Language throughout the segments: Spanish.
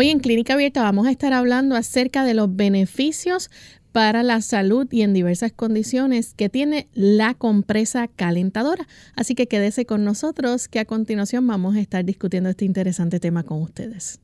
Hoy en Clínica Abierta vamos a estar hablando acerca de los beneficios para la salud y en diversas condiciones que tiene la compresa calentadora. Así que quédese con nosotros que a continuación vamos a estar discutiendo este interesante tema con ustedes.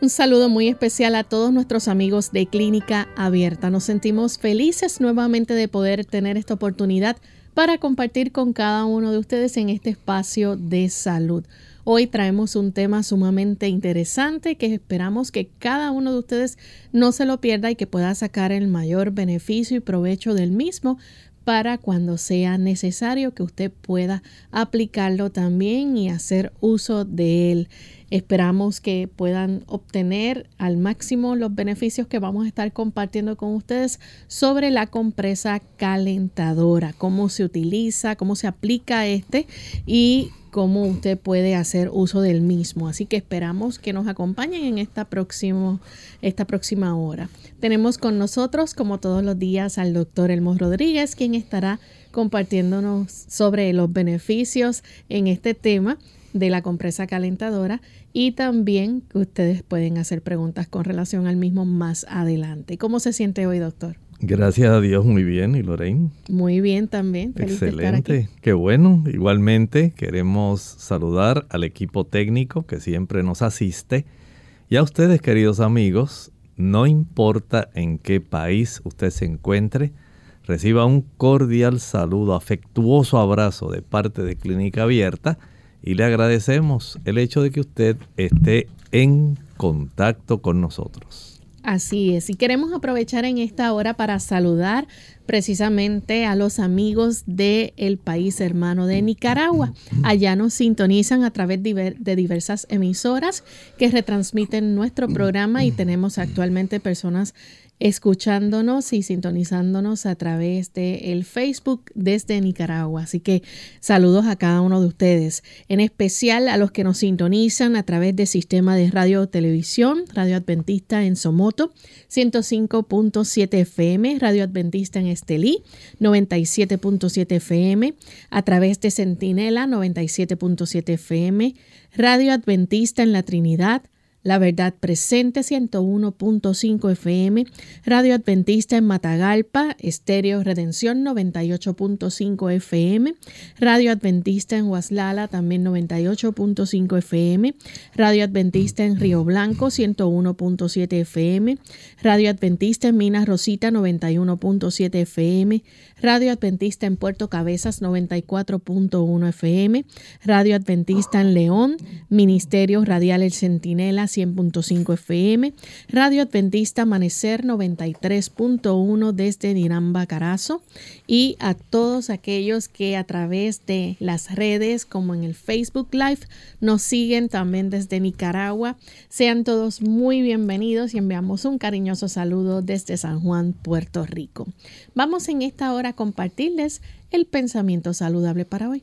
Un saludo muy especial a todos nuestros amigos de Clínica Abierta. Nos sentimos felices nuevamente de poder tener esta oportunidad para compartir con cada uno de ustedes en este espacio de salud. Hoy traemos un tema sumamente interesante que esperamos que cada uno de ustedes no se lo pierda y que pueda sacar el mayor beneficio y provecho del mismo para cuando sea necesario que usted pueda aplicarlo también y hacer uso de él. Esperamos que puedan obtener al máximo los beneficios que vamos a estar compartiendo con ustedes sobre la compresa calentadora, cómo se utiliza, cómo se aplica este y cómo usted puede hacer uso del mismo. Así que esperamos que nos acompañen en esta, próximo, esta próxima hora. Tenemos con nosotros, como todos los días, al doctor Elmo Rodríguez, quien estará compartiéndonos sobre los beneficios en este tema de la compresa calentadora y también que ustedes pueden hacer preguntas con relación al mismo más adelante. ¿Cómo se siente hoy, doctor? Gracias a Dios, muy bien. ¿Y Lorraine? Muy bien también. Excelente. Qué bueno. Igualmente queremos saludar al equipo técnico que siempre nos asiste. Y a ustedes, queridos amigos, no importa en qué país usted se encuentre, reciba un cordial saludo, afectuoso abrazo de parte de Clínica Abierta y le agradecemos el hecho de que usted esté en contacto con nosotros. Así es, y queremos aprovechar en esta hora para saludar precisamente a los amigos del el país hermano de Nicaragua. Allá nos sintonizan a través de diversas emisoras que retransmiten nuestro programa y tenemos actualmente personas escuchándonos y sintonizándonos a través de el Facebook desde Nicaragua. Así que saludos a cada uno de ustedes, en especial a los que nos sintonizan a través del sistema de radio televisión, Radio Adventista en Somoto, 105.7 FM, Radio Adventista en Estelí, 97.7 FM, a través de Centinela, 97.7 FM, Radio Adventista en la Trinidad, la Verdad Presente 101.5 FM, Radio Adventista en Matagalpa, Estéreo Redención 98.5 FM, Radio Adventista en Huaslala también 98.5 FM, Radio Adventista en Río Blanco 101.7 FM, Radio Adventista en Minas Rosita 91.7 FM, Radio Adventista en Puerto Cabezas 94.1 FM, Radio Adventista en León, Ministerio Radial El Centinela 100.5 FM, Radio Adventista Amanecer 93.1 desde Niramba Carazo y a todos aquellos que a través de las redes como en el Facebook Live nos siguen también desde Nicaragua. Sean todos muy bienvenidos y enviamos un cariñoso saludo desde San Juan, Puerto Rico. Vamos en esta hora a compartirles el pensamiento saludable para hoy.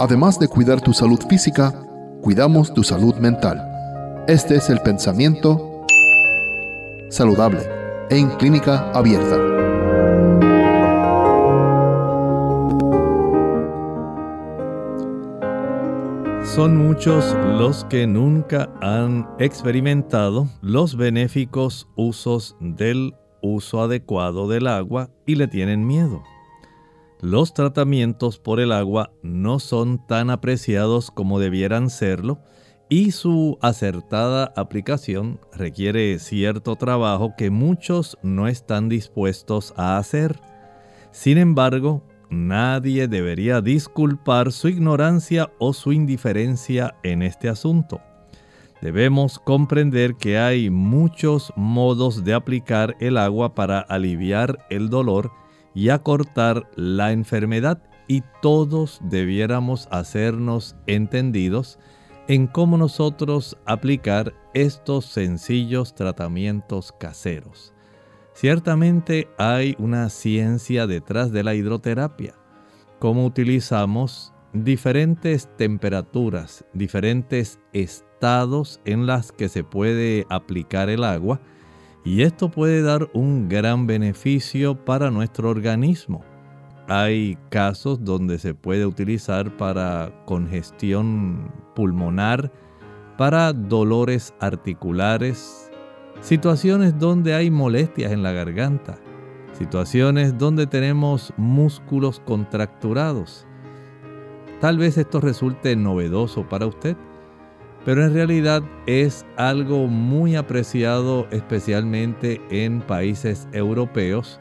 Además de cuidar tu salud física, cuidamos tu salud mental. Este es el pensamiento saludable en clínica abierta. Son muchos los que nunca han experimentado los benéficos usos del uso adecuado del agua y le tienen miedo los tratamientos por el agua no son tan apreciados como debieran serlo y su acertada aplicación requiere cierto trabajo que muchos no están dispuestos a hacer. Sin embargo, nadie debería disculpar su ignorancia o su indiferencia en este asunto. Debemos comprender que hay muchos modos de aplicar el agua para aliviar el dolor y acortar la enfermedad y todos debiéramos hacernos entendidos en cómo nosotros aplicar estos sencillos tratamientos caseros. Ciertamente hay una ciencia detrás de la hidroterapia, cómo utilizamos diferentes temperaturas, diferentes estados en las que se puede aplicar el agua y esto puede dar un gran beneficio para nuestro organismo. Hay casos donde se puede utilizar para congestión pulmonar, para dolores articulares, situaciones donde hay molestias en la garganta, situaciones donde tenemos músculos contracturados. Tal vez esto resulte novedoso para usted, pero en realidad es algo muy apreciado especialmente en países europeos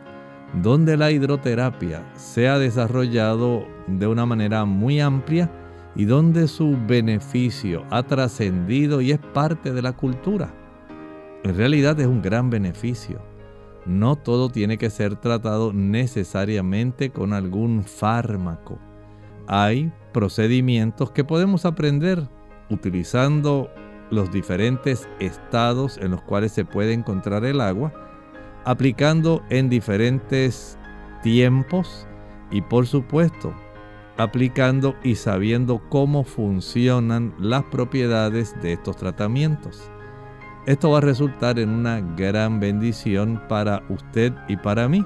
donde la hidroterapia se ha desarrollado de una manera muy amplia y donde su beneficio ha trascendido y es parte de la cultura. En realidad es un gran beneficio. No todo tiene que ser tratado necesariamente con algún fármaco. Hay procedimientos que podemos aprender utilizando los diferentes estados en los cuales se puede encontrar el agua, aplicando en diferentes tiempos y por supuesto aplicando y sabiendo cómo funcionan las propiedades de estos tratamientos. Esto va a resultar en una gran bendición para usted y para mí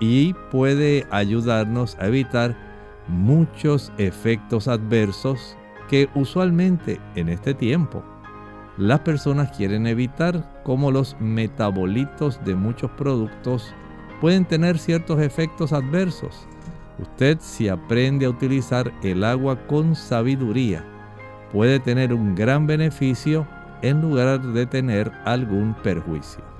y puede ayudarnos a evitar muchos efectos adversos que usualmente en este tiempo las personas quieren evitar como los metabolitos de muchos productos pueden tener ciertos efectos adversos. Usted si aprende a utilizar el agua con sabiduría puede tener un gran beneficio en lugar de tener algún perjuicio.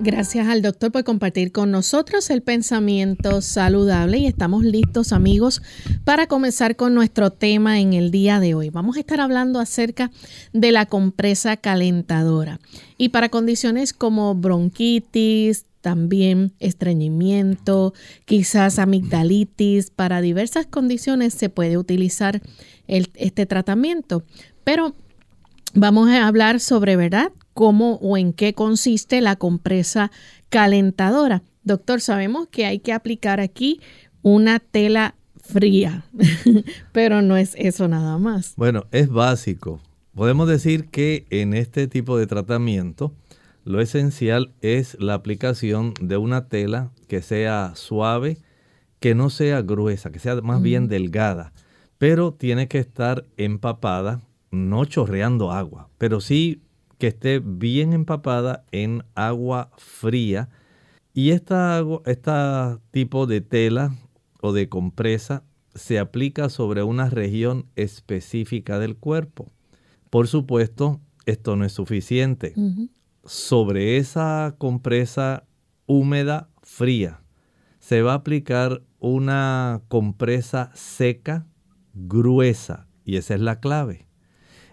Gracias al doctor por compartir con nosotros el pensamiento saludable y estamos listos amigos para comenzar con nuestro tema en el día de hoy. Vamos a estar hablando acerca de la compresa calentadora y para condiciones como bronquitis, también estreñimiento, quizás amigdalitis, para diversas condiciones se puede utilizar este tratamiento. Pero vamos a hablar sobre, ¿verdad? cómo o en qué consiste la compresa calentadora. Doctor, sabemos que hay que aplicar aquí una tela fría, pero no es eso nada más. Bueno, es básico. Podemos decir que en este tipo de tratamiento lo esencial es la aplicación de una tela que sea suave, que no sea gruesa, que sea más bien delgada, pero tiene que estar empapada, no chorreando agua, pero sí que esté bien empapada en agua fría. Y esta, esta tipo de tela o de compresa se aplica sobre una región específica del cuerpo. Por supuesto, esto no es suficiente. Sobre esa compresa húmeda fría se va a aplicar una compresa seca gruesa y esa es la clave.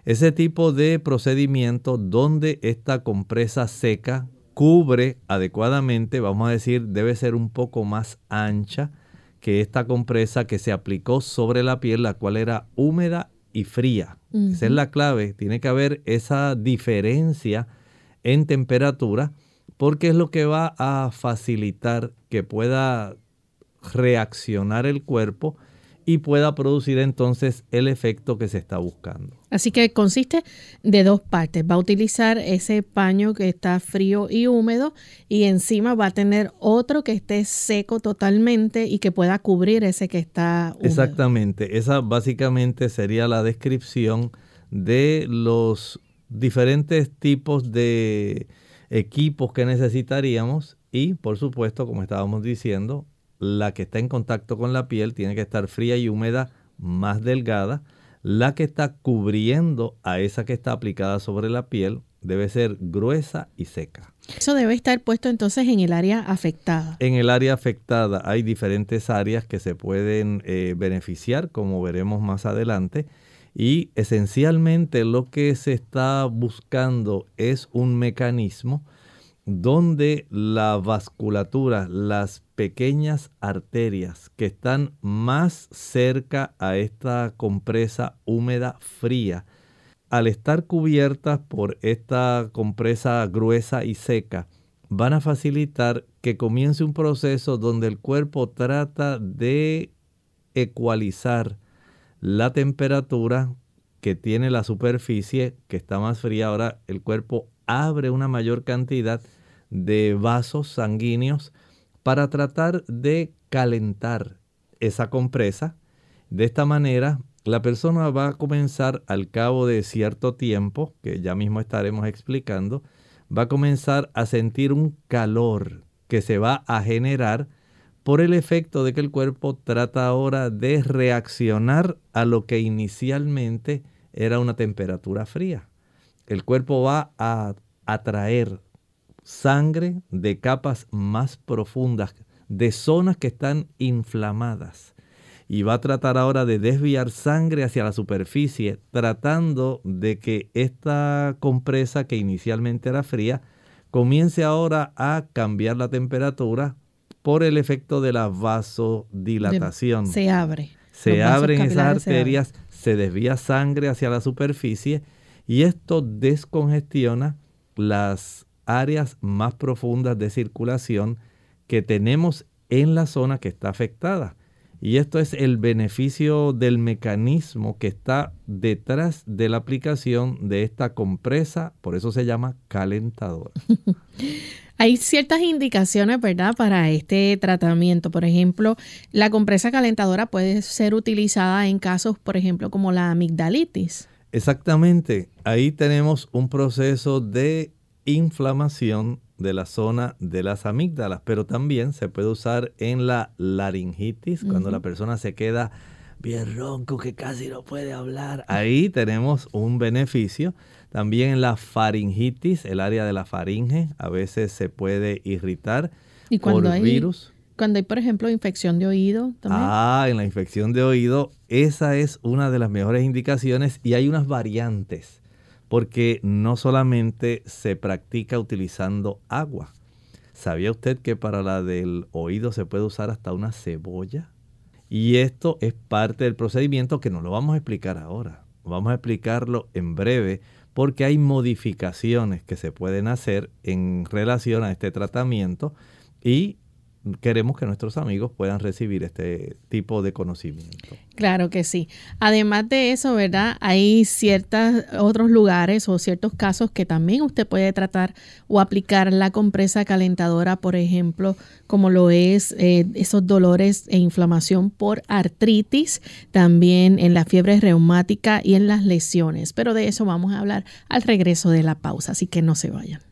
Ese tipo de procedimiento donde esta compresa seca cubre adecuadamente, vamos a decir, debe ser un poco más ancha que esta compresa que se aplicó sobre la piel, la cual era húmeda y fría. Esa es la clave. Tiene que haber esa diferencia en temperatura porque es lo que va a facilitar que pueda reaccionar el cuerpo y pueda producir entonces el efecto que se está buscando. Así que consiste de dos partes. Va a utilizar ese paño que está frío y húmedo y encima va a tener otro que esté seco totalmente y que pueda cubrir ese que está húmedo. Exactamente. Esa básicamente sería la descripción de los diferentes tipos de equipos que necesitaríamos y por supuesto, como estábamos diciendo, la que está en contacto con la piel tiene que estar fría y húmeda, más delgada. La que está cubriendo a esa que está aplicada sobre la piel debe ser gruesa y seca. Eso debe estar puesto entonces en el área afectada. En el área afectada hay diferentes áreas que se pueden eh, beneficiar, como veremos más adelante. Y esencialmente lo que se está buscando es un mecanismo donde la vasculatura, las pequeñas arterias que están más cerca a esta compresa húmeda fría, al estar cubiertas por esta compresa gruesa y seca, van a facilitar que comience un proceso donde el cuerpo trata de ecualizar la temperatura que tiene la superficie, que está más fría. Ahora el cuerpo abre una mayor cantidad de vasos sanguíneos para tratar de calentar esa compresa. De esta manera, la persona va a comenzar al cabo de cierto tiempo, que ya mismo estaremos explicando, va a comenzar a sentir un calor que se va a generar por el efecto de que el cuerpo trata ahora de reaccionar a lo que inicialmente era una temperatura fría. El cuerpo va a atraer sangre de capas más profundas, de zonas que están inflamadas. Y va a tratar ahora de desviar sangre hacia la superficie, tratando de que esta compresa que inicialmente era fría, comience ahora a cambiar la temperatura por el efecto de la vasodilatación. se abre. Se abren esas arterias, se desvía sangre hacia la superficie y esto descongestiona las áreas más profundas de circulación que tenemos en la zona que está afectada. Y esto es el beneficio del mecanismo que está detrás de la aplicación de esta compresa, por eso se llama calentador. Hay ciertas indicaciones, ¿verdad?, para este tratamiento. Por ejemplo, la compresa calentadora puede ser utilizada en casos, por ejemplo, como la amigdalitis. Exactamente. Ahí tenemos un proceso de inflamación de la zona de las amígdalas, pero también se puede usar en la laringitis, cuando la persona se queda bien ronco, que casi no puede hablar. Ahí tenemos un beneficio. También en la faringitis, el área de la faringe, a veces se puede irritar ¿Y cuando por hay, virus. Cuando hay, por ejemplo, infección de oído también. Ah, en la infección de oído, esa es una de las mejores indicaciones y hay unas variantes porque no solamente se practica utilizando agua. ¿Sabía usted que para la del oído se puede usar hasta una cebolla? Y esto es parte del procedimiento que no lo vamos a explicar ahora. Vamos a explicarlo en breve porque hay modificaciones que se pueden hacer en relación a este tratamiento y queremos que nuestros amigos puedan recibir este tipo de conocimiento. Claro que sí. Además de eso, ¿verdad? Hay ciertos otros lugares o ciertos casos que también usted puede tratar o aplicar la compresa calentadora, por ejemplo, como lo es eh, esos dolores e inflamación por artritis, también en la fiebre reumática y en las lesiones. Pero de eso vamos a hablar al regreso de la pausa, así que no se vayan.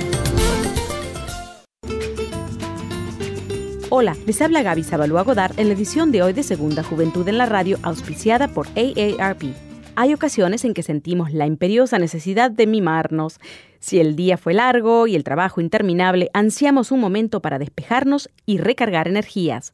Hola, les habla Gaby Zabalúa Godard en la edición de hoy de Segunda Juventud en la Radio, auspiciada por AARP. Hay ocasiones en que sentimos la imperiosa necesidad de mimarnos. Si el día fue largo y el trabajo interminable, ansiamos un momento para despejarnos y recargar energías.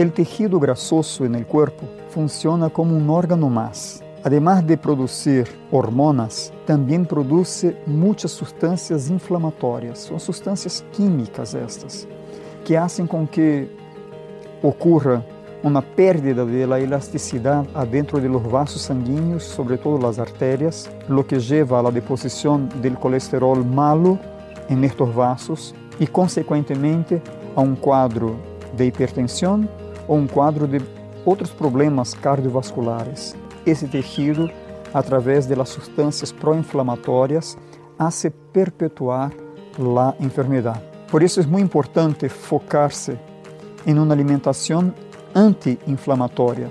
El tejido grasoso en el cuerpo funciona como un órgano más. Además de producir hormonas, también produce muchas sustancias inflamatorias. Son sustancias químicas estas, que hacen con que ocurra una pérdida de la elasticidad adentro de los vasos sanguíneos, sobre todo las arterias, lo que lleva a la deposición del colesterol malo en estos vasos y consecuentemente a un cuadro de hipertensión ou um quadro de outros problemas cardiovasculares. Esse tecido, através das substâncias pró-inflamatórias, hace perpetuar a enfermidade. Por isso é muito importante focar-se em uma alimentação anti-inflamatória.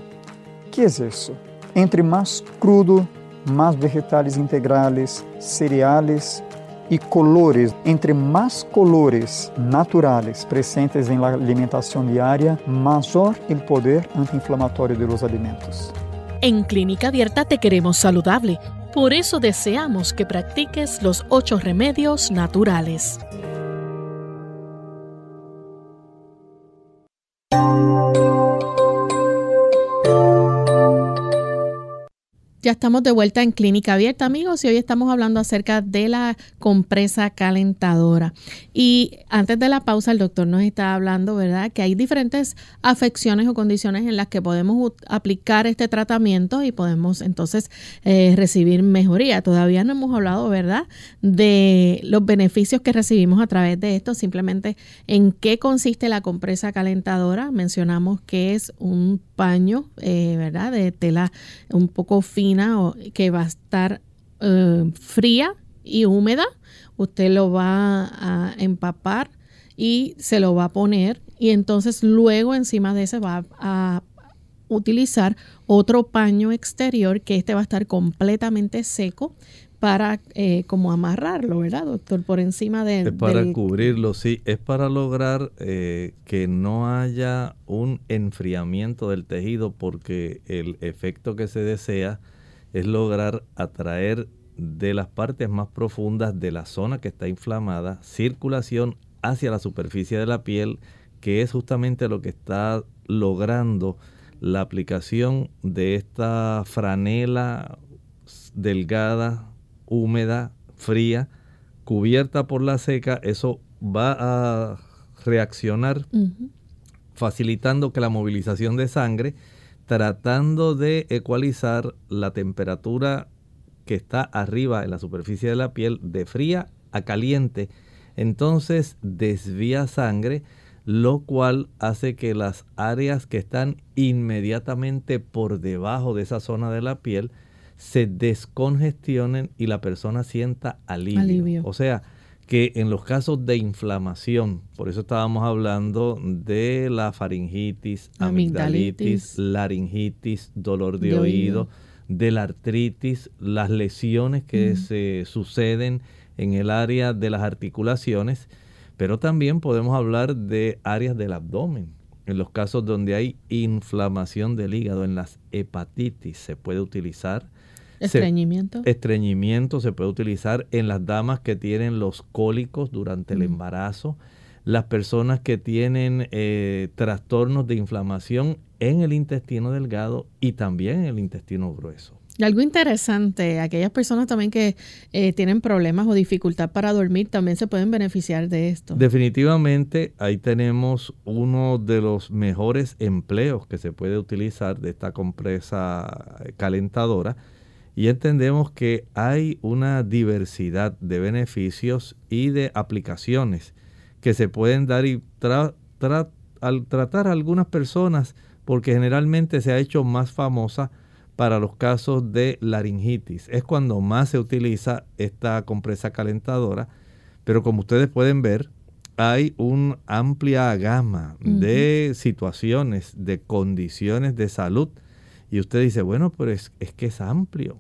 que é isso? Entre mais crudo, mais vegetais integrales, cereais e colores. Entre mais colores naturais presentes em alimentação diária, maior o poder anti-inflamatório de los alimentos. En Clínica Abierta te queremos saludable. Por eso deseamos que practiques los ocho remedios naturales. Ya estamos de vuelta en Clínica Abierta, amigos, y hoy estamos hablando acerca de la compresa calentadora. Y antes de la pausa, el doctor nos está hablando, ¿verdad?, que hay diferentes afecciones o condiciones en las que podemos aplicar este tratamiento y podemos entonces eh, recibir mejoría. Todavía no hemos hablado, ¿verdad?, de los beneficios que recibimos a través de esto, simplemente en qué consiste la compresa calentadora. Mencionamos que es un paño, eh, ¿verdad?, de tela un poco fina que va a estar eh, fría y húmeda. Usted lo va a empapar y se lo va a poner y entonces luego encima de ese va a utilizar otro paño exterior que este va a estar completamente seco para eh, como amarrarlo, ¿verdad, doctor? Por encima de... Es para cubrirlo, sí. Es para lograr eh, que no haya un enfriamiento del tejido porque el efecto que se desea es lograr atraer de las partes más profundas de la zona que está inflamada circulación hacia la superficie de la piel, que es justamente lo que está logrando la aplicación de esta franela delgada, húmeda, fría, cubierta por la seca, eso va a reaccionar facilitando que la movilización de sangre tratando de ecualizar la temperatura que está arriba en la superficie de la piel de fría a caliente. Entonces desvía sangre, lo cual hace que las áreas que están inmediatamente por debajo de esa zona de la piel se descongestionen y la persona sienta alivio. O sea, que en los casos de inflamación, por eso estábamos hablando de la faringitis, amigdalitis, laringitis, dolor de, oído, de la artritis, las lesiones que se suceden en el área de las articulaciones, pero también podemos hablar de áreas del abdomen. En los casos donde hay inflamación del hígado, en las hepatitis, se puede utilizar Estreñimiento. estreñimiento se puede utilizar en las damas que tienen los cólicos durante el embarazo, las personas que tienen eh, trastornos de inflamación en el intestino delgado y también en el intestino grueso. Y algo interesante, aquellas personas también que eh, tienen problemas o dificultad para dormir también se pueden beneficiar de esto. Definitivamente ahí tenemos uno de los mejores empleos que se puede utilizar de esta compresa calentadora y entendemos que hay una diversidad de beneficios y de aplicaciones que se pueden dar y al tratar a algunas personas, porque generalmente se ha hecho más famosa para los casos de laringitis. Es cuando más se utiliza esta compresa calentadora, pero como ustedes pueden ver, hay una amplia gama de situaciones, de condiciones de salud. Y usted dice, bueno, pero es, es que es amplio.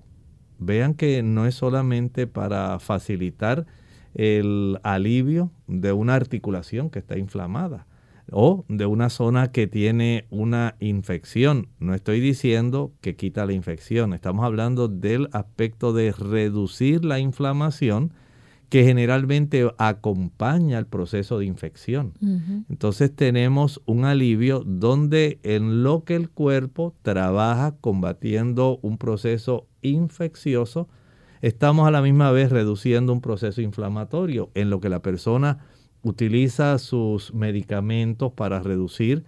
Vean que no es solamente para facilitar el alivio de una articulación que está inflamada o de una zona que tiene una infección. No estoy diciendo que quita la infección, estamos hablando del aspecto de reducir la inflamación que generalmente acompaña el proceso de infección. Entonces tenemos un alivio donde en lo que el cuerpo trabaja combatiendo un proceso infeccioso, estamos a la misma vez reduciendo un proceso inflamatorio en lo que la persona utiliza sus medicamentos para reducir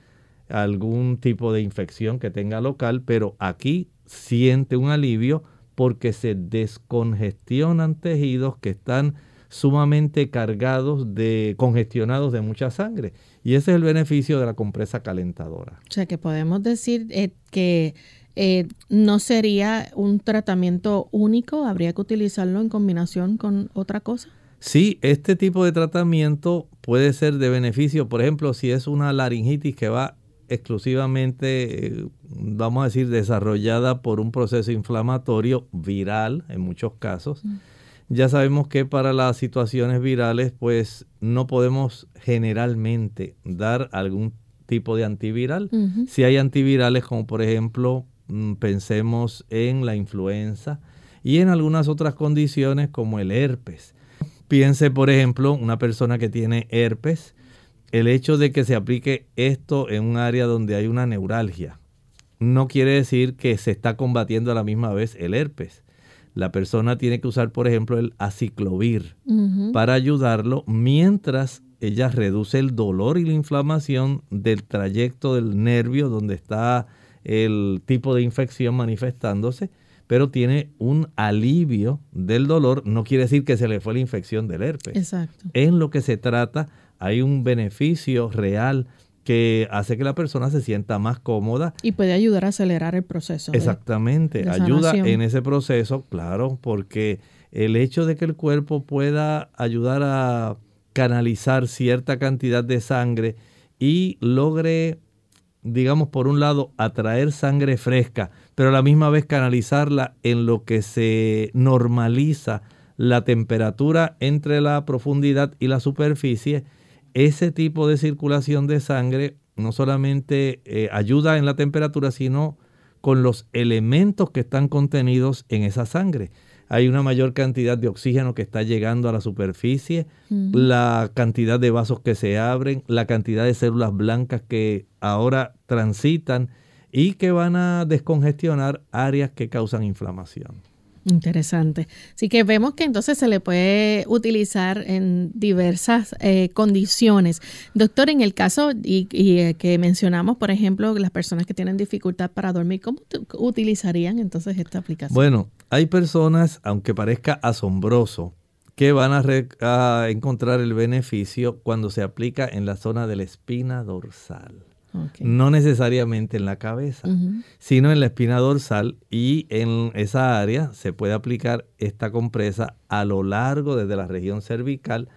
algún tipo de infección que tenga local, pero aquí siente un alivio porque se descongestionan tejidos que están sumamente cargados de congestionados de mucha sangre. Y ese es el beneficio de la compresa calentadora. O sea que podemos decir eh, que eh, no sería un tratamiento único, habría que utilizarlo en combinación con otra cosa. Sí, este tipo de tratamiento puede ser de beneficio, por ejemplo, si es una laringitis que va exclusivamente, eh, vamos a decir, desarrollada por un proceso inflamatorio viral en muchos casos. Mm. Ya sabemos que para las situaciones virales, pues no podemos generalmente dar algún tipo de antiviral. Si hay antivirales como por ejemplo, mm, pensemos en la influenza y en algunas otras condiciones como el herpes Piense, por ejemplo, una persona que tiene herpes, el hecho de que se aplique esto en un área donde hay una neuralgia no quiere decir que se está combatiendo a la misma vez el herpes. La persona tiene que usar, por ejemplo, el aciclovir para ayudarlo mientras ella reduce el dolor y la inflamación del trayecto del nervio donde está el tipo de infección manifestándose pero tiene un alivio del dolor, no quiere decir que se le fue la infección del herpes. Exacto. En lo que se trata, hay un beneficio real que hace que la persona se sienta más cómoda. Y puede ayudar a acelerar el proceso. Exactamente, ayuda en ese proceso, claro, porque el hecho de que el cuerpo pueda ayudar a canalizar cierta cantidad de sangre y logre, digamos, por un lado, atraer sangre fresca, pero a la misma vez canalizarla en lo que se normaliza la temperatura entre la profundidad y la superficie, ese tipo de circulación de sangre no solamente eh, ayuda en la temperatura, sino con los elementos que están contenidos en esa sangre. Hay una mayor cantidad de oxígeno que está llegando a la superficie, la cantidad de vasos que se abren, la cantidad de células blancas que ahora transitan y que van a descongestionar áreas que causan inflamación. Interesante. Así que vemos que entonces se le puede utilizar en diversas eh, condiciones. Doctor, en el caso y, eh, que mencionamos, por ejemplo, las personas que tienen dificultad para dormir, ¿cómo utilizarían entonces esta aplicación? Bueno, hay personas, aunque parezca asombroso, que van a encontrar el beneficio cuando se aplica en la zona de la espina dorsal. No necesariamente en la cabeza, sino en la espina dorsal y en esa área se puede aplicar esta compresa a lo largo desde la región cervical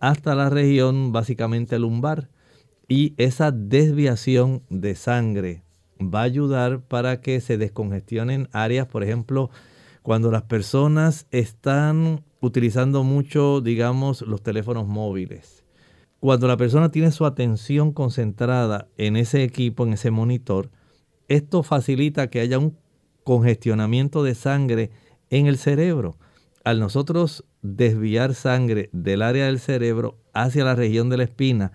hasta la región básicamente lumbar. Y esa desviación de sangre va a ayudar para que se descongestionen áreas, por ejemplo, cuando las personas están utilizando mucho, digamos, los teléfonos móviles cuando la persona tiene su atención concentrada en ese equipo, en ese monitor, esto facilita que haya un congestionamiento de sangre en el cerebro. Al nosotros desviar sangre del área del cerebro hacia la región de la espina,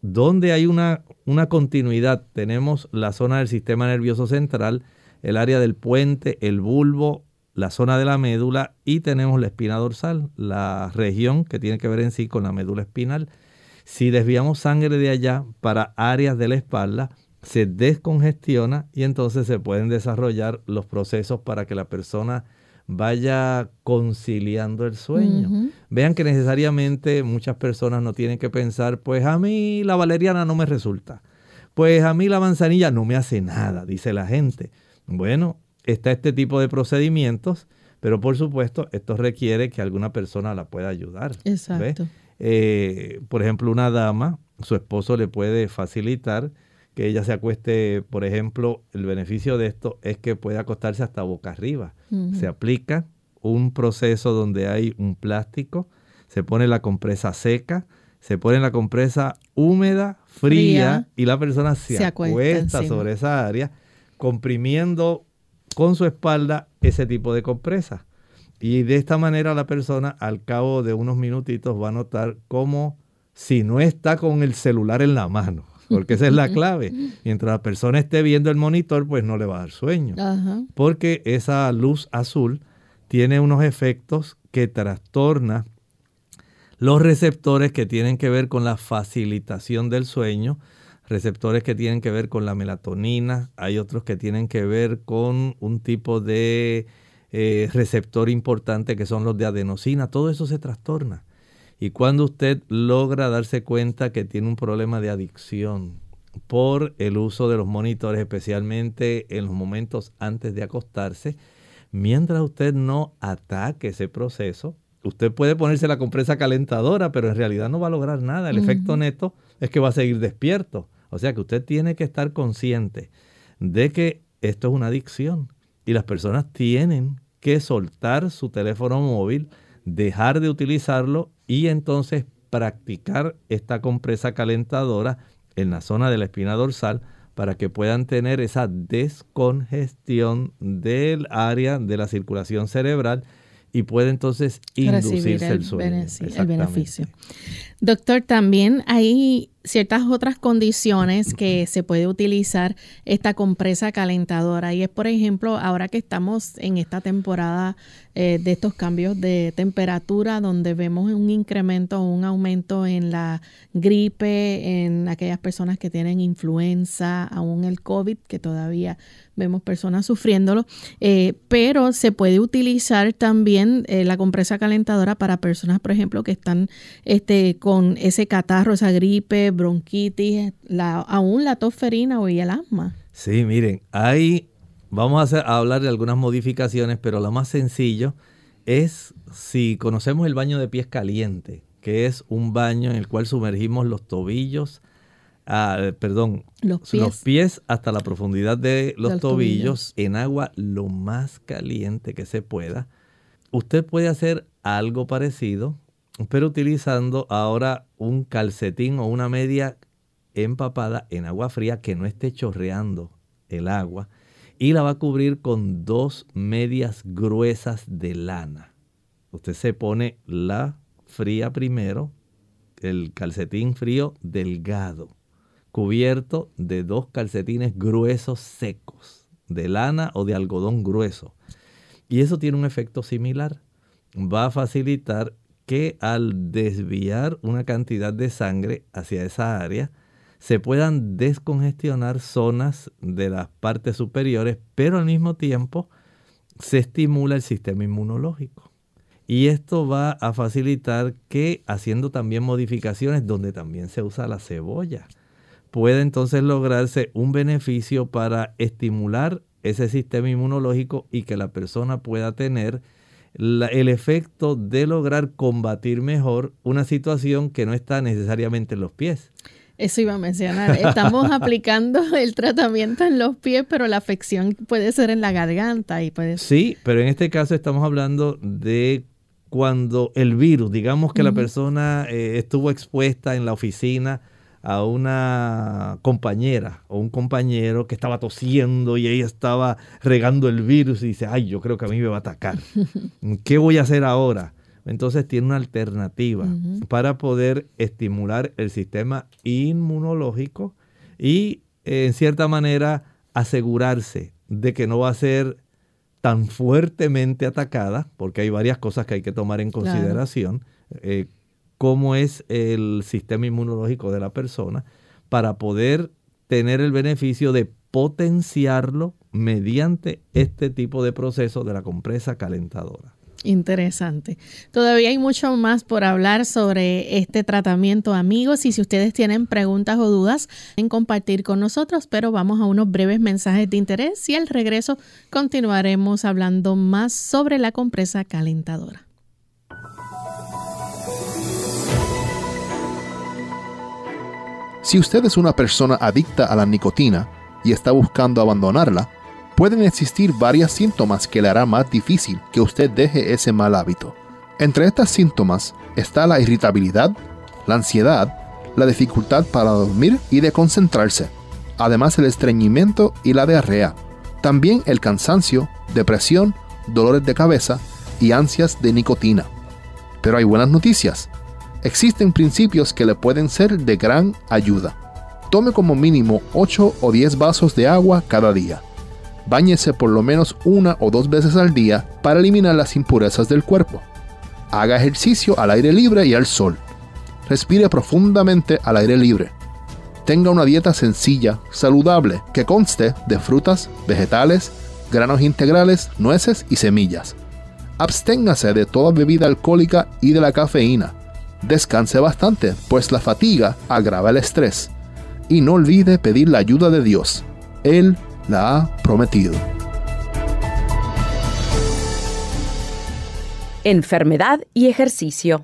donde hay una, una continuidad, tenemos la zona del sistema nervioso central, el área del puente, el bulbo, la zona de la médula y tenemos la espina dorsal, la región que tiene que ver en sí con la médula espinal. Si desviamos sangre de allá para áreas de la espalda, se descongestiona y entonces se pueden desarrollar los procesos para que la persona vaya conciliando el sueño. Vean que necesariamente muchas personas no tienen que pensar, pues a mí la valeriana no me resulta, pues a mí la manzanilla no me hace nada, dice la gente. Bueno, está este tipo de procedimientos, pero por supuesto esto requiere que alguna persona la pueda ayudar. Exacto. Eh, por ejemplo, una dama, su esposo le puede facilitar que ella se acueste, por ejemplo, el beneficio de esto es que puede acostarse hasta boca arriba. Se aplica un proceso donde hay un plástico, se pone la compresa seca, se pone la compresa húmeda, fría, y la persona se, acuesta, sobre esa área, comprimiendo con su espalda ese tipo de compresa. Y de esta manera la persona al cabo de unos minutitos va a notar como si no está con el celular en la mano, porque esa es la clave. Mientras la persona esté viendo el monitor, pues no le va a dar sueño, porque esa luz azul tiene unos efectos que trastorna los receptores que tienen que ver con la facilitación del sueño, receptores que tienen que ver con la melatonina, hay otros que tienen que ver con un tipo de eh, receptor importante que son los de adenosina, todo eso se trastorna. Y cuando usted logra darse cuenta que tiene un problema de adicción por el uso de los monitores, especialmente en los momentos antes de acostarse, mientras usted no ataque ese proceso, usted puede ponerse la compresa calentadora, pero en realidad no va a lograr nada. El efecto neto es que va a seguir despierto. O sea que usted tiene que estar consciente de que esto es una adicción y las personas tienen que soltar su teléfono móvil, dejar de utilizarlo y entonces practicar esta compresa calentadora en la zona de la espina dorsal para que puedan tener esa descongestión del área de la circulación cerebral y puede entonces inducirse el, sueño. el beneficio. Doctor, también hay ciertas otras condiciones que se puede utilizar esta compresa calentadora. Y es por ejemplo ahora que estamos en esta temporada eh, de estos cambios de temperatura donde vemos un incremento o un aumento en la gripe en aquellas personas que tienen influenza aún el covid que todavía vemos personas sufriéndolo. Eh, pero se puede utilizar también eh, la compresa calentadora para personas por ejemplo que están este con ese catarro esa gripe bronquitis, la, aún la tosferina o el asma. Sí, miren, hay, vamos a, hacer, a hablar de algunas modificaciones, pero lo más sencillo es si conocemos el baño de pies caliente, que es un baño en el cual sumergimos los tobillos, ah, perdón, los pies. hasta la profundidad de los tobillos en agua lo más caliente que se pueda. Usted puede hacer algo parecido pero utilizando ahora un calcetín o una media empapada en agua fría que no esté chorreando el agua y la va a cubrir con dos medias gruesas de lana. Usted se pone la fría primero, el calcetín frío delgado, cubierto de dos calcetines gruesos secos, de lana o de algodón grueso. Y eso tiene un efecto similar. Va a facilitar que al desviar una cantidad de sangre hacia esa área, se puedan descongestionar zonas de las partes superiores, pero al mismo tiempo se estimula el sistema inmunológico. Y esto va a facilitar que haciendo también modificaciones donde también se usa la cebolla, puede entonces lograrse un beneficio para estimular ese sistema inmunológico y que la persona pueda tener el efecto de lograr combatir mejor una situación que no está necesariamente en los pies. Eso iba a mencionar. Estamos aplicando el tratamiento en los pies, pero la afección puede ser en la garganta y puede Sí, pero en este caso estamos hablando de cuando el virus, digamos que la persona eh, estuvo expuesta en la oficina a una compañera o un compañero que estaba tosiendo y ella estaba regando el virus y dice, ay, yo creo que a mí me va a atacar. ¿Qué voy a hacer ahora? Entonces tiene una alternativa para poder estimular el sistema inmunológico y en cierta manera asegurarse de que no va a ser tan fuertemente atacada, porque hay varias cosas que hay que tomar en consideración. Eh, cómo es el sistema inmunológico de la persona para poder tener el beneficio de potenciarlo mediante este tipo de proceso de la compresa calentadora. Interesante. Todavía hay mucho más por hablar sobre este tratamiento, amigos, y si ustedes tienen preguntas o dudas, en compartir con nosotros, pero vamos a unos breves mensajes de interés y al regreso continuaremos hablando más sobre la compresa calentadora. Si usted es una persona adicta a la nicotina y está buscando abandonarla, pueden existir varios síntomas que le hará más difícil que usted deje ese mal hábito. Entre estos síntomas está la irritabilidad, la ansiedad, la dificultad para dormir y de concentrarse, además el estreñimiento y la diarrea, también el cansancio, depresión, dolores de cabeza y ansias de nicotina. Pero hay buenas noticias. Existen principios que le pueden ser de gran ayuda. Tome como mínimo 8 o 10 vasos de agua cada día. Báñese por lo menos una o dos veces al día para eliminar las impurezas del cuerpo. Haga ejercicio al aire libre y al sol. Respire profundamente al aire libre. Tenga una dieta sencilla, saludable, que conste de frutas, vegetales, granos integrales, nueces y semillas. Absténgase de toda bebida alcohólica y de la cafeína. Descanse bastante, pues la fatiga agrava el estrés. Y no olvide pedir la ayuda de Dios. Él la ha prometido. Enfermedad y ejercicio.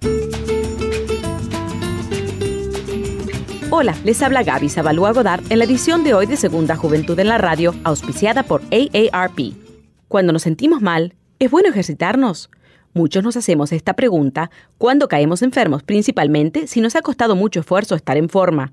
Hola, les habla Gaby Zabalúa Godard en la edición de hoy de Segunda Juventud en la Radio, auspiciada por AARP. Cuando nos sentimos mal, ¿es bueno ejercitarnos? Muchos nos hacemos esta pregunta cuando caemos enfermos, principalmente si nos ha costado mucho esfuerzo estar en forma.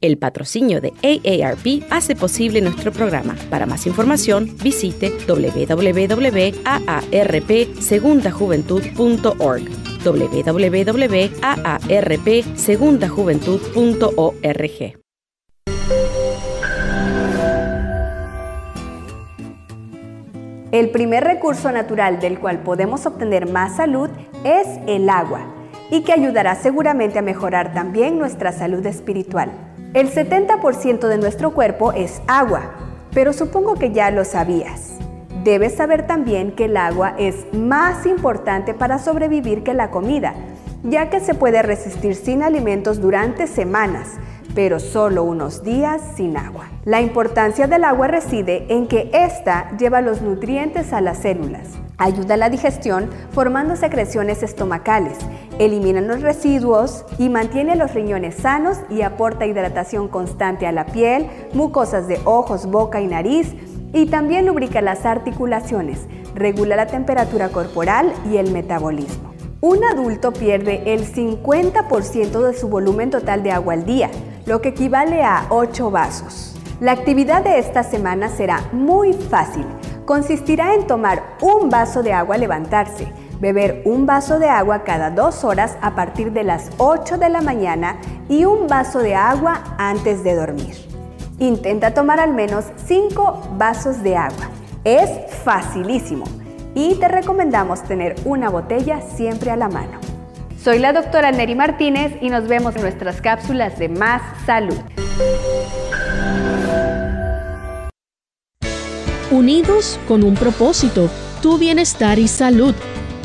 El patrocinio de AARP hace posible nuestro programa. Para más información, visite www.aarpsegundajuventud.org www.aarpsegundajuventud.org El primer recurso natural del cual podemos obtener más salud es el agua y que ayudará seguramente a mejorar también nuestra salud espiritual. El 70% de nuestro cuerpo es agua, pero supongo que ya lo sabías. Debes saber también que el agua es más importante para sobrevivir que la comida, ya que se puede resistir sin alimentos durante semanas, pero solo unos días sin agua. La importancia del agua reside en que ésta lleva los nutrientes a las células, ayuda a la digestión formando secreciones estomacales, elimina los residuos y mantiene los riñones sanos y aporta hidratación constante a la piel, mucosas de ojos, boca y nariz, y también lubrica las articulaciones, regula la temperatura corporal y el metabolismo. Un adulto pierde el 50% de su volumen total de agua al día, lo que equivale a 8 vasos. La actividad de esta semana será muy fácil. Consistirá en tomar un vaso de agua al levantarse, beber un vaso de agua cada dos horas a partir de las 8 de la mañana y un vaso de agua antes de dormir. Intenta tomar al menos 5 vasos de agua. Es facilísimo y te recomendamos tener una botella siempre a la mano. Soy la doctora Neri Martínez y nos vemos en nuestras cápsulas de Más Salud. Unidos con un propósito, tu bienestar y salud.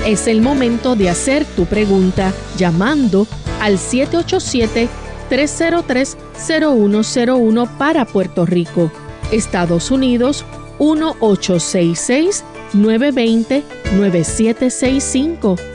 Es el momento de hacer tu pregunta llamando al 787-303-0101 para Puerto Rico, Estados Unidos 1866 920-9765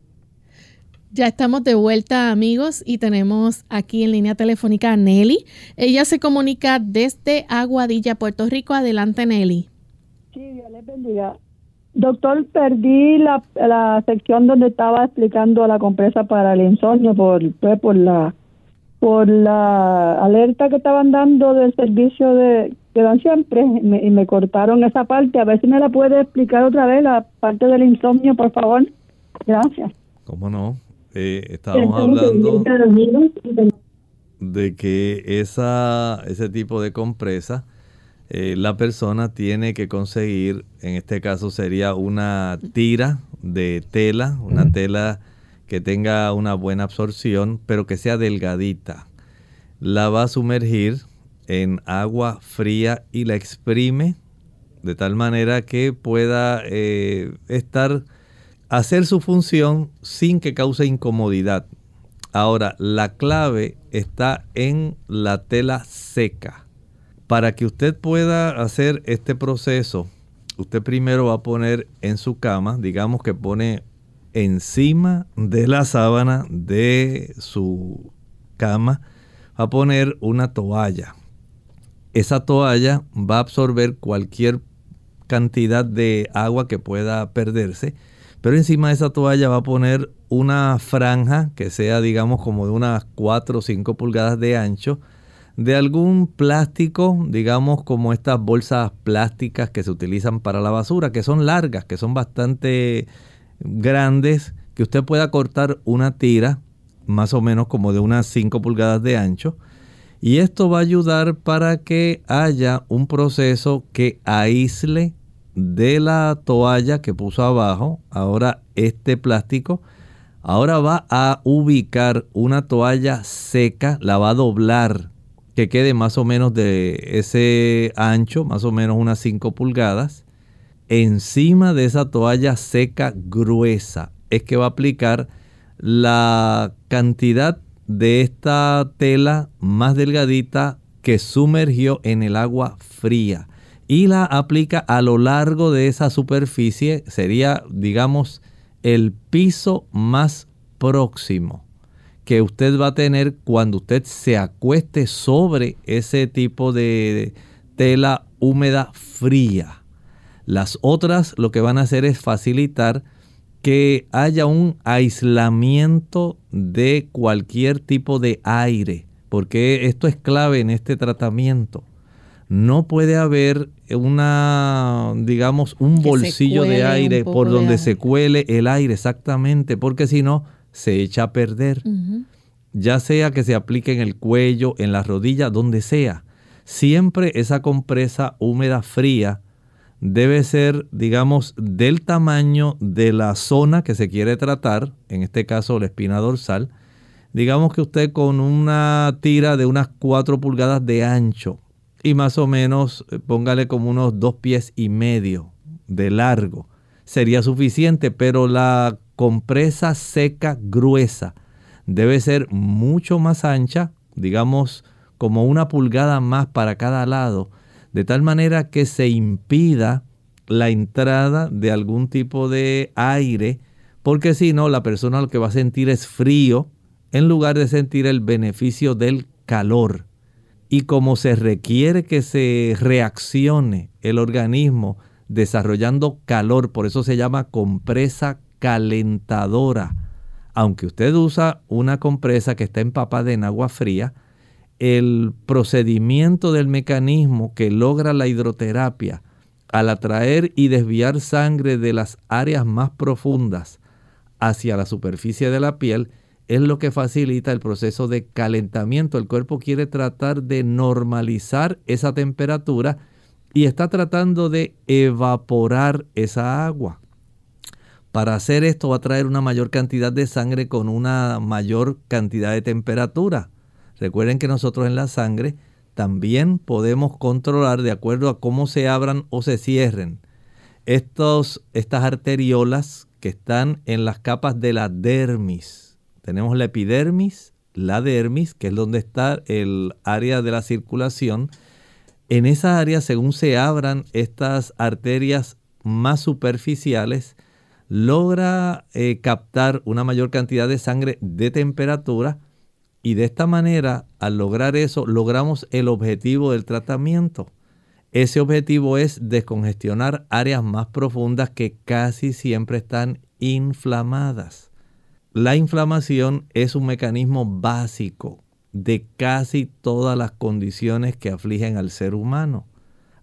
Ya estamos de vuelta amigos y tenemos aquí en línea telefónica a Nelly. Ella se comunica desde Aguadilla, Puerto Rico. Adelante Nelly. Sí, Dios les bendiga. Doctor, perdí la, la sección donde estaba explicando la compresa para el insomnio por, pues, por la por la alerta que estaban dando del servicio de que dan siempre y me cortaron esa parte. A ver si me la puede explicar otra vez, la parte del insomnio, por favor. Gracias. ¿Cómo no? Eh, estábamos hablando de que esa, ese tipo de compresa eh, la persona tiene que conseguir, en este caso sería una tira de tela, una tela que tenga una buena absorción, pero que sea delgadita. La va a sumergir en agua fría y la exprime de tal manera que pueda eh, estar hacer su función sin que cause incomodidad. Ahora, la clave está en la tela seca. Para que usted pueda hacer este proceso, usted primero va a poner en su cama, digamos que pone encima de la sábana de su cama, va a poner una toalla. Esa toalla va a absorber cualquier cantidad de agua que pueda perderse pero encima de esa toalla va a poner una franja que sea, digamos, como de unas 4 o 5 pulgadas de ancho, de algún plástico, digamos, como estas bolsas plásticas que se utilizan para la basura, que son largas, que son bastante grandes, que usted pueda cortar una tira, más o menos como de unas 5 pulgadas de ancho. Y esto va a ayudar para que haya un proceso que aísle de la toalla que puso abajo, ahora este plástico, ahora va a ubicar una toalla seca, la va a doblar, que quede más o menos de ese ancho, más o menos unas 5 pulgadas. Encima de esa toalla seca gruesa es que va a aplicar la cantidad de esta tela más delgadita que sumergió en el agua fría y la aplica a lo largo de esa superficie, sería, digamos, el piso más próximo que usted va a tener cuando usted se acueste sobre ese tipo de tela húmeda fría. Las otras lo que van a hacer es facilitar que haya un aislamiento de cualquier tipo de aire, porque esto es clave en este tratamiento no puede haber una, digamos, un bolsillo de aire por donde se cuele el aire exactamente, porque si no, se echa a perder. Ya sea que se aplique en el cuello, en la rodilla, donde sea. Siempre esa compresa húmeda fría debe ser, digamos, del tamaño de la zona que se quiere tratar, en este caso la espina dorsal. Digamos que usted con una tira de unas 4 pulgadas de ancho, y más o menos eh, póngale como unos dos pies y medio de largo. Sería suficiente, pero la compresa seca gruesa debe ser mucho más ancha, digamos como una pulgada más para cada lado, de tal manera que se impida la entrada de algún tipo de aire, porque si no, la persona lo que va a sentir es frío en lugar de sentir el beneficio del calor y como se requiere que se reaccione el organismo desarrollando calor, por eso se llama compresa calentadora. Aunque usted usa una compresa que está empapada en agua fría, el procedimiento del mecanismo que logra la hidroterapia al atraer y desviar sangre de las áreas más profundas hacia la superficie de la piel es lo que facilita el proceso de calentamiento. El cuerpo quiere tratar de normalizar esa temperatura y está tratando de evaporar esa agua. Para hacer esto va a traer una mayor cantidad de sangre con una mayor cantidad de temperatura. Recuerden que nosotros en la sangre también podemos controlar de acuerdo a cómo se abran o se cierren estos, estas arteriolas que están en las capas de la dermis tenemos la epidermis, la dermis, que es donde está el área de la circulación. En esa área, según se abran estas arterias más superficiales, logra eh, captar una mayor cantidad de sangre de temperatura y de esta manera, al lograr eso, logramos el objetivo del tratamiento. Ese objetivo es descongestionar áreas más profundas que casi siempre están inflamadas. La inflamación es un mecanismo básico de casi todas las condiciones que afligen al ser humano,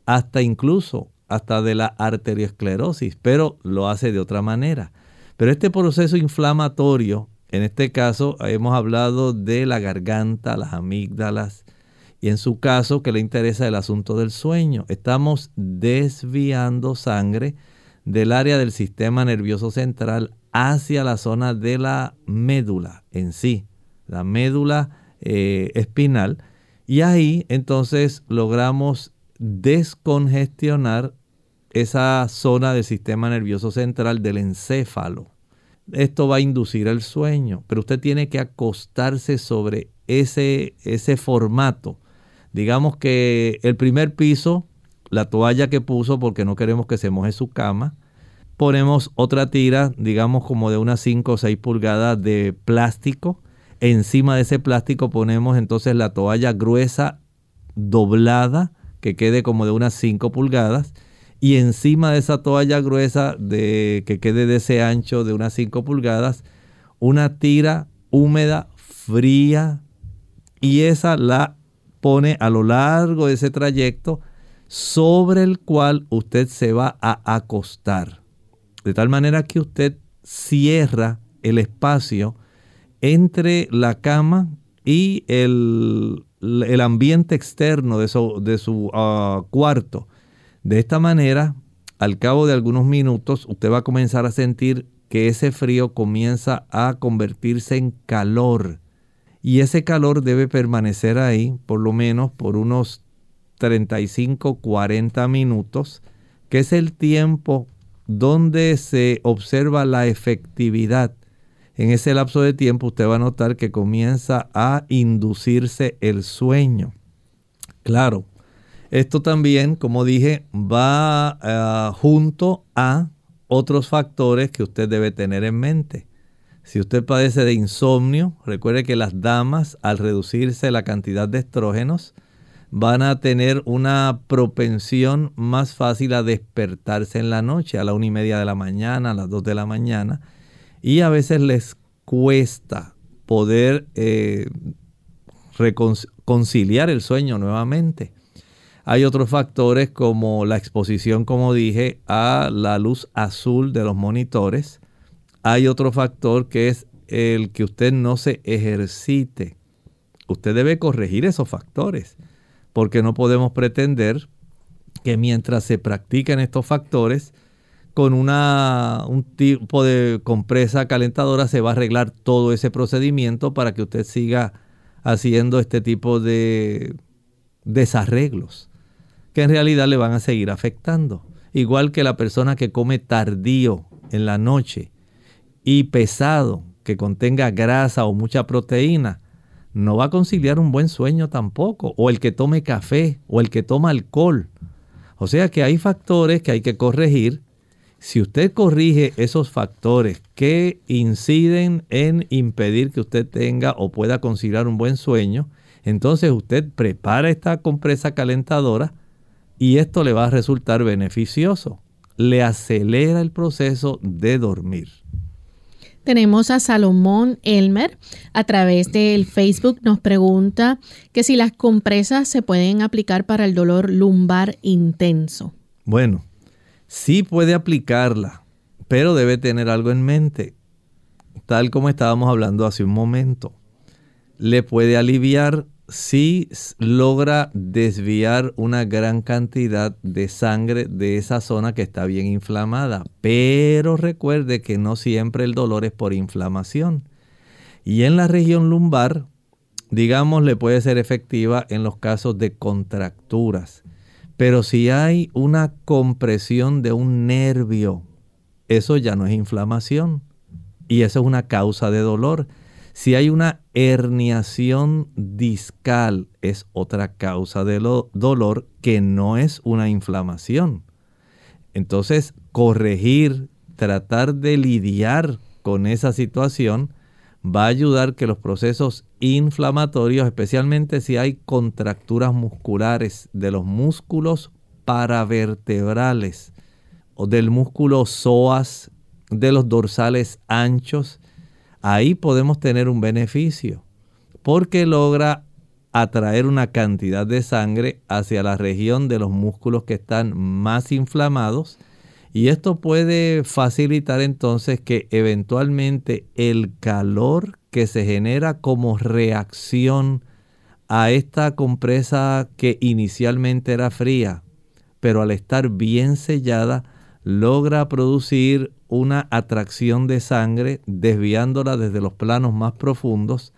hasta incluso hasta de la arteriosclerosis, pero lo hace de otra manera. Pero este proceso inflamatorio, en este caso hemos hablado de la garganta, las amígdalas, y en su caso que le interesa el asunto del sueño. Estamos desviando sangre del área del sistema nervioso central hacia la zona de la médula en sí, la médula eh, espinal, y ahí entonces logramos descongestionar esa zona del sistema nervioso central del encéfalo. Esto va a inducir el sueño, pero usted tiene que acostarse sobre ese, ese formato. Digamos que el primer piso, la toalla que puso porque no queremos que se moje su cama, ponemos otra tira, digamos como de unas 5 o 6 pulgadas de plástico. Encima de ese plástico ponemos entonces la toalla gruesa doblada que quede como de unas 5 pulgadas y encima de esa toalla gruesa de, que quede de ese ancho de unas 5 pulgadas, una tira húmeda, fría, y esa la pone a lo largo de ese trayecto sobre el cual usted se va a acostar. De tal manera que usted cierra el espacio entre la cama y el, ambiente externo de su, de su ah, cuarto de esta manera, al cabo de algunos minutos, usted va a comenzar a sentir que ese frío comienza a convertirse en calor. Y ese calor debe permanecer ahí por lo menos por unos 35-40 minutos, que es el tiempo donde se observa la efectividad. En ese lapso de tiempo usted va a notar que comienza a inducirse el sueño. Claro, esto también, como dije, va eh, junto a otros factores que usted debe tener en mente. Si usted padece de insomnio, recuerde que las damas, al reducirse la cantidad de estrógenos, van a tener una propensión más fácil a despertarse en la noche, a la una y media de la mañana, a las dos de la mañana, y a veces les cuesta poder eh, reconciliar el sueño nuevamente. Hay otros factores como la exposición, como dije, a la luz azul de los monitores. Hay otro factor que es el que usted no se ejercite. Usted debe corregir esos factores, porque no podemos pretender que mientras se practican estos factores, con una, un tipo de compresa calentadora se va a arreglar todo ese procedimiento para que usted siga haciendo este tipo de desarreglos que en realidad le van a seguir afectando. Igual que la persona que come tardío en la noche y pesado, que contenga grasa o mucha proteína, no va a conciliar un buen sueño tampoco. O el que tome café o el que toma alcohol. O sea que hay factores que hay que corregir. Si usted corrige esos factores que inciden en impedir que usted tenga o pueda conciliar un buen sueño, entonces usted prepara esta compresa calentadora y esto le va a resultar beneficioso. Le acelera el proceso de dormir. Tenemos a Salomón Elmer a través del Facebook. Nos pregunta que si las compresas se pueden aplicar para el dolor lumbar intenso. Bueno, sí puede aplicarla, pero debe tener algo en mente. Tal como estábamos hablando hace un momento. Le puede aliviar si logra desviar una gran cantidad de sangre de esa zona que está bien inflamada. Pero recuerde que no siempre el dolor es por inflamación. Y en la región lumbar, digamos, le puede ser efectiva en los casos de contracturas. Pero si hay una compresión de un nervio, eso ya no es inflamación. Y eso es una causa de dolor. Si hay una herniación discal, es otra causa de dolor que no es una inflamación. Entonces, corregir tratar de lidiar con esa situación va a ayudar que los procesos inflamatorios, especialmente si hay contracturas musculares de los músculos paravertebrales o del músculo psoas, de los dorsales anchos, ahí podemos tener un beneficio porque logra atraer una cantidad de sangre hacia la región de los músculos que están más inflamados y esto puede facilitar entonces que eventualmente el calor que se genera como reacción a esta compresa que inicialmente era fría, pero al estar bien sellada, logra producir una atracción de sangre desviándola desde los planos más profundos,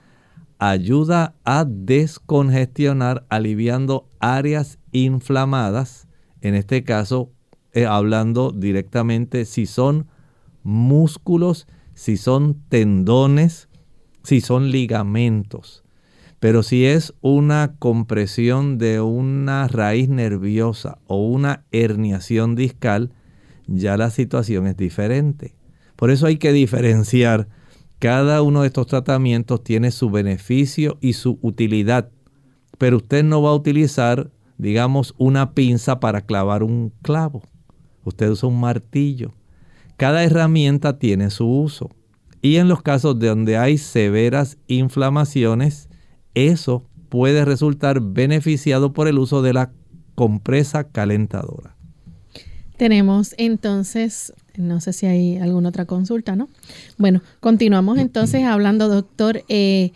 ayuda a descongestionar aliviando áreas inflamadas, en este caso eh, hablando directamente si son músculos, si son tendones, si son ligamentos. Pero si es una compresión de una raíz nerviosa o una herniación discal, ya la situación es diferente. Por eso hay que diferenciar. Cada uno de estos tratamientos tiene su beneficio y su utilidad. Pero usted no va a utilizar, digamos, una pinza para clavar un clavo usted usa un martillo. Cada herramienta tiene su uso. Y en los casos de donde hay severas inflamaciones, eso puede resultar beneficiado por el uso de la compresa calentadora. Tenemos entonces, no sé si hay alguna otra consulta, ¿no? Bueno, continuamos entonces hablando, doctor, eh,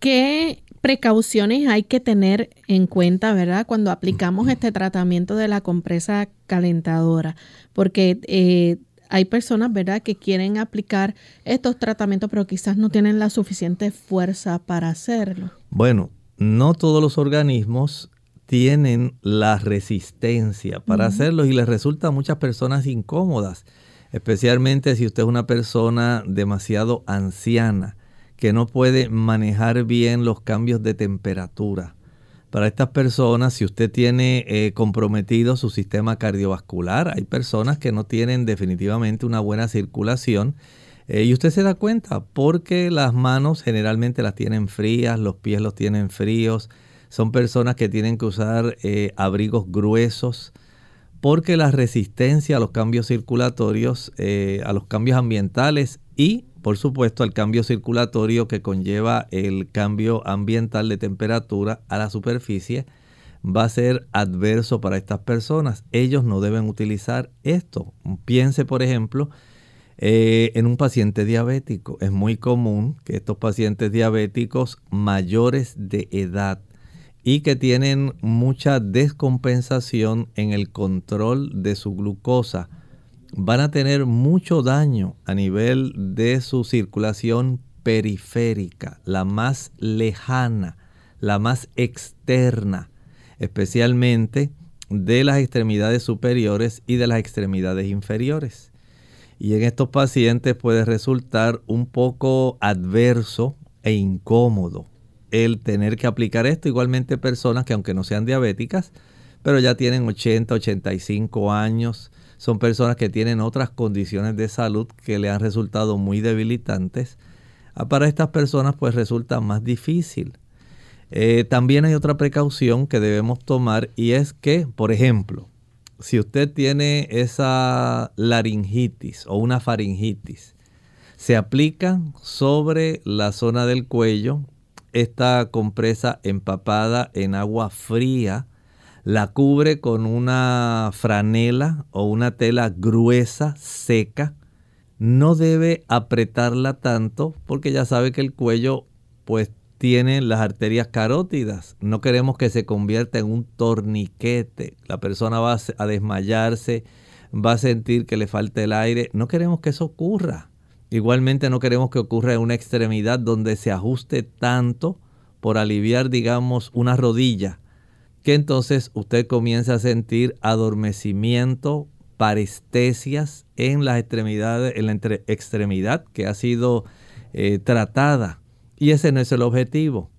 ¿qué precauciones hay que tener en cuenta, ¿verdad? Cuando aplicamos este tratamiento de la compresa calentadora, porque eh, hay personas, ¿verdad?, que quieren aplicar estos tratamientos, pero quizás no tienen la suficiente fuerza para hacerlo. Bueno, no todos los organismos tienen la resistencia para hacerlo y les resulta a muchas personas incómodas, especialmente si usted es una persona demasiado anciana que no puede manejar bien los cambios de temperatura. Para estas personas, si usted tiene eh, comprometido su sistema cardiovascular, hay personas que no tienen definitivamente una buena circulación eh, y usted se da cuenta porque las manos generalmente las tienen frías, los pies los tienen fríos, son personas que tienen que usar eh, abrigos gruesos porque la resistencia a los cambios circulatorios, a los cambios ambientales y por supuesto, al cambio circulatorio que conlleva el cambio ambiental de temperatura a la superficie va a ser adverso para estas personas. Ellos no deben utilizar esto. Piense, por ejemplo, eh, en un paciente diabético. Es muy común que estos pacientes diabéticos mayores de edad y que tienen mucha descompensación en el control de su glucosa, van a tener mucho daño a nivel de su circulación periférica, la más lejana, la más externa, especialmente de las extremidades superiores y de las extremidades inferiores. Y en estos pacientes puede resultar un poco adverso e incómodo el tener que aplicar esto. Igualmente personas que aunque no sean diabéticas, pero ya tienen 80, 85 años, son personas que tienen otras condiciones de salud que le han resultado muy debilitantes. Ah, para estas personas pues resulta más difícil. Eh, también hay otra precaución que debemos tomar y es que, por ejemplo, si usted tiene esa laringitis o una faringitis, se aplica sobre la zona del cuello esta compresa empapada en agua fría la cubre con una franela o una tela gruesa, seca. No debe apretarla tanto porque ya sabe que el cuello pues tiene las arterias carótidas. No queremos que se convierta en un torniquete. La persona va a desmayarse, va a sentir que le falta el aire. No queremos que eso ocurra. Igualmente no queremos que ocurra en una extremidad donde se ajuste tanto por aliviar, digamos, una rodilla que entonces usted comienza a sentir adormecimiento, parestesias en las extremidades, en la extremidad que ha sido eh, tratada. Y ese no es el objetivo.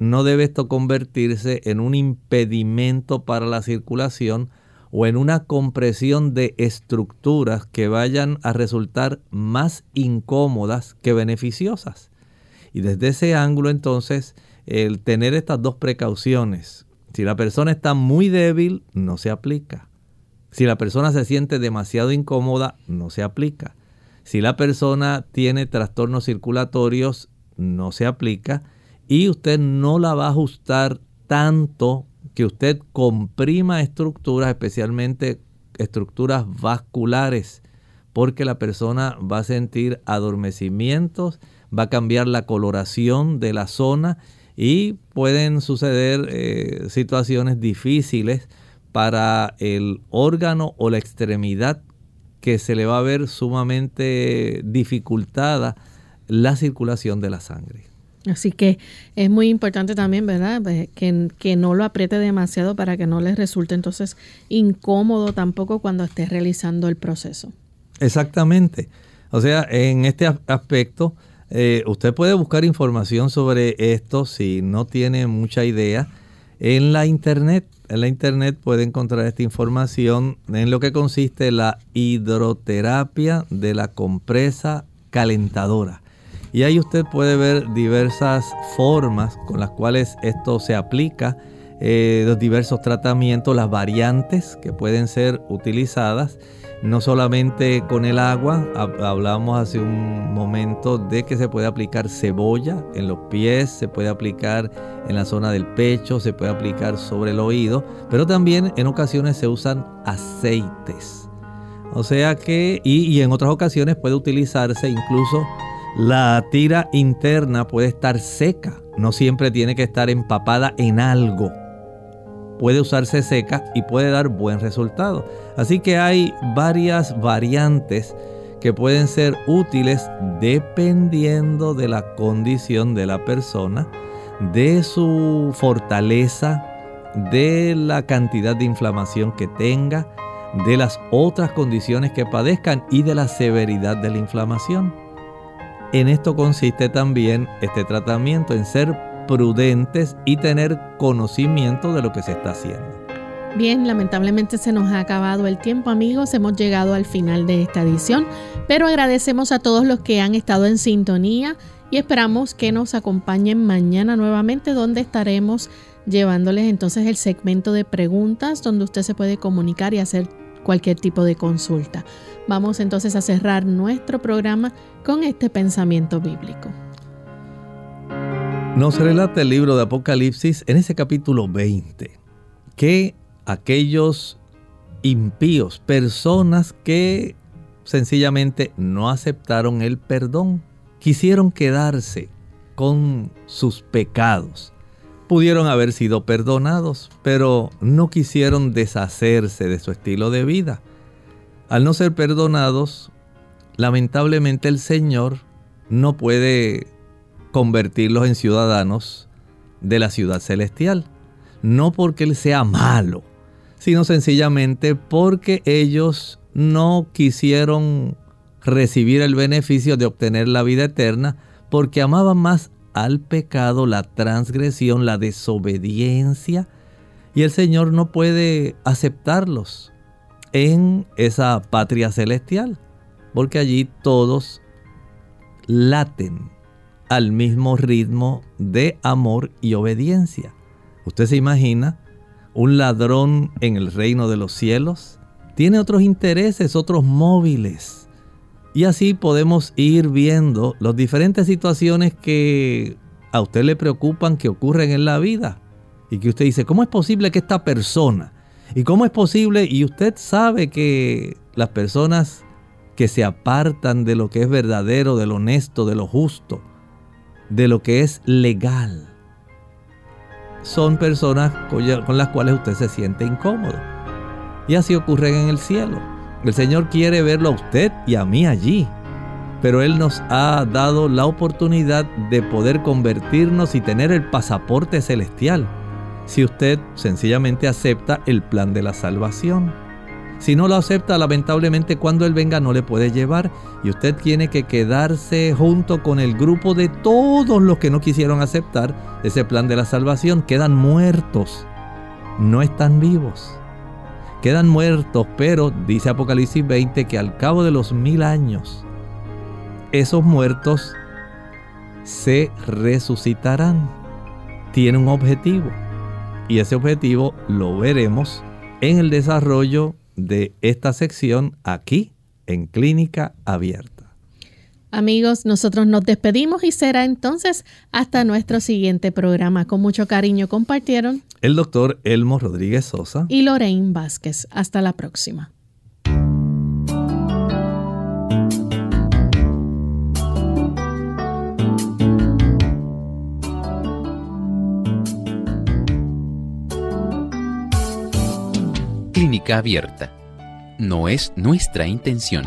No debe esto convertirse en un impedimento para la circulación o en una compresión de estructuras que vayan a resultar más incómodas que beneficiosas. Y desde ese ángulo entonces, el tener estas dos precauciones, si la persona está muy débil, no se aplica. Si la persona se siente demasiado incómoda, no se aplica. Si la persona tiene trastornos circulatorios, no se aplica. Y usted no la va a ajustar tanto que usted comprima estructuras, especialmente estructuras vasculares, porque la persona va a sentir adormecimientos, va a cambiar la coloración de la zona y pueden suceder eh, situaciones difíciles para el órgano o la extremidad que se le va a ver sumamente dificultada la circulación de la sangre. Así que es muy importante también, ¿verdad? Pues, que, que, no lo apriete demasiado para que no les resulte entonces incómodo tampoco cuando esté realizando el proceso. Exactamente. O sea, en este aspecto, eh, usted puede buscar información sobre esto si no tiene mucha idea en la internet. En la internet puede encontrar esta información en lo que consiste la hidroterapia de la compresa calentadora. Y ahí usted puede ver diversas formas con las cuales esto se aplica, eh, los diversos tratamientos, las variantes que pueden ser utilizadas, no solamente con el agua, hablamos hace un momento de que se puede aplicar cebolla en los pies, se puede aplicar en la zona del pecho, se puede aplicar sobre el oído, pero también en ocasiones se usan aceites. O sea que, y en otras ocasiones puede utilizarse incluso la tira interna puede estar seca, no siempre tiene que estar empapada en algo. Puede usarse seca y puede dar buen resultado. Así que hay varias variantes que pueden ser útiles dependiendo de la condición de la persona, de su fortaleza, de la cantidad de inflamación que tenga, de las otras condiciones que padezcan y de la severidad de la inflamación. En esto consiste también este tratamiento, en ser prudentes y tener conocimiento de lo que se está haciendo. Bien, lamentablemente se nos ha acabado el tiempo amigos, hemos llegado al final de esta edición, pero agradecemos a todos los que han estado en sintonía y esperamos que nos acompañen mañana nuevamente donde estaremos llevándoles entonces el segmento de preguntas donde usted se puede comunicar y hacer cualquier tipo de consulta. Vamos entonces a cerrar nuestro programa con este pensamiento bíblico. Nos relata el libro de Apocalipsis en ese capítulo 20 que aquellos impíos, personas que sencillamente no aceptaron el perdón, quisieron quedarse con sus pecados. Pudieron haber sido perdonados, pero no quisieron deshacerse de su estilo de vida. Al no ser perdonados, lamentablemente el Señor no puede convertirlos en ciudadanos de la ciudad celestial. No porque Él sea malo, sino sencillamente porque ellos no quisieron recibir el beneficio de obtener la vida eterna porque amaban más al pecado, la transgresión, la desobediencia. Y el Señor no puede aceptarlos en esa patria celestial porque allí todos laten al mismo ritmo de amor y obediencia. ¿Usted se imagina un ladrón en el reino de los cielos? Tiene otros intereses, otros móviles. Y así podemos ir viendo las diferentes situaciones que a usted le preocupan que ocurren en la vida. Y que usted dice, ¿cómo es posible que esta persona? ¿Y cómo es posible? Y usted sabe que las personas que se apartan de lo que es verdadero, de lo honesto, de lo justo, de lo que es legal. Son personas con las cuales usted se siente incómodo. Y así ocurre en el cielo. El Señor quiere verlo a usted y a mí allí. Pero Él nos ha dado la oportunidad de poder convertirnos y tener el pasaporte celestial. Si usted sencillamente acepta el plan de la salvación. Si no lo acepta, lamentablemente cuando Él venga no le puede llevar y usted tiene que quedarse junto con el grupo de todos los que no quisieron aceptar ese plan de la salvación. Quedan muertos, no están vivos. Quedan muertos, pero dice Apocalipsis 20 que al cabo de los mil años, esos muertos se resucitarán. Tiene un objetivo y ese objetivo lo veremos en el desarrollo de esta sección aquí en Clínica Abierta. Amigos, nosotros nos despedimos y será entonces hasta nuestro siguiente programa. Con mucho cariño compartieron el doctor Elmo Rodríguez Sosa y Lorraine Vázquez. Hasta la próxima. Clínica abierta. No es nuestra intención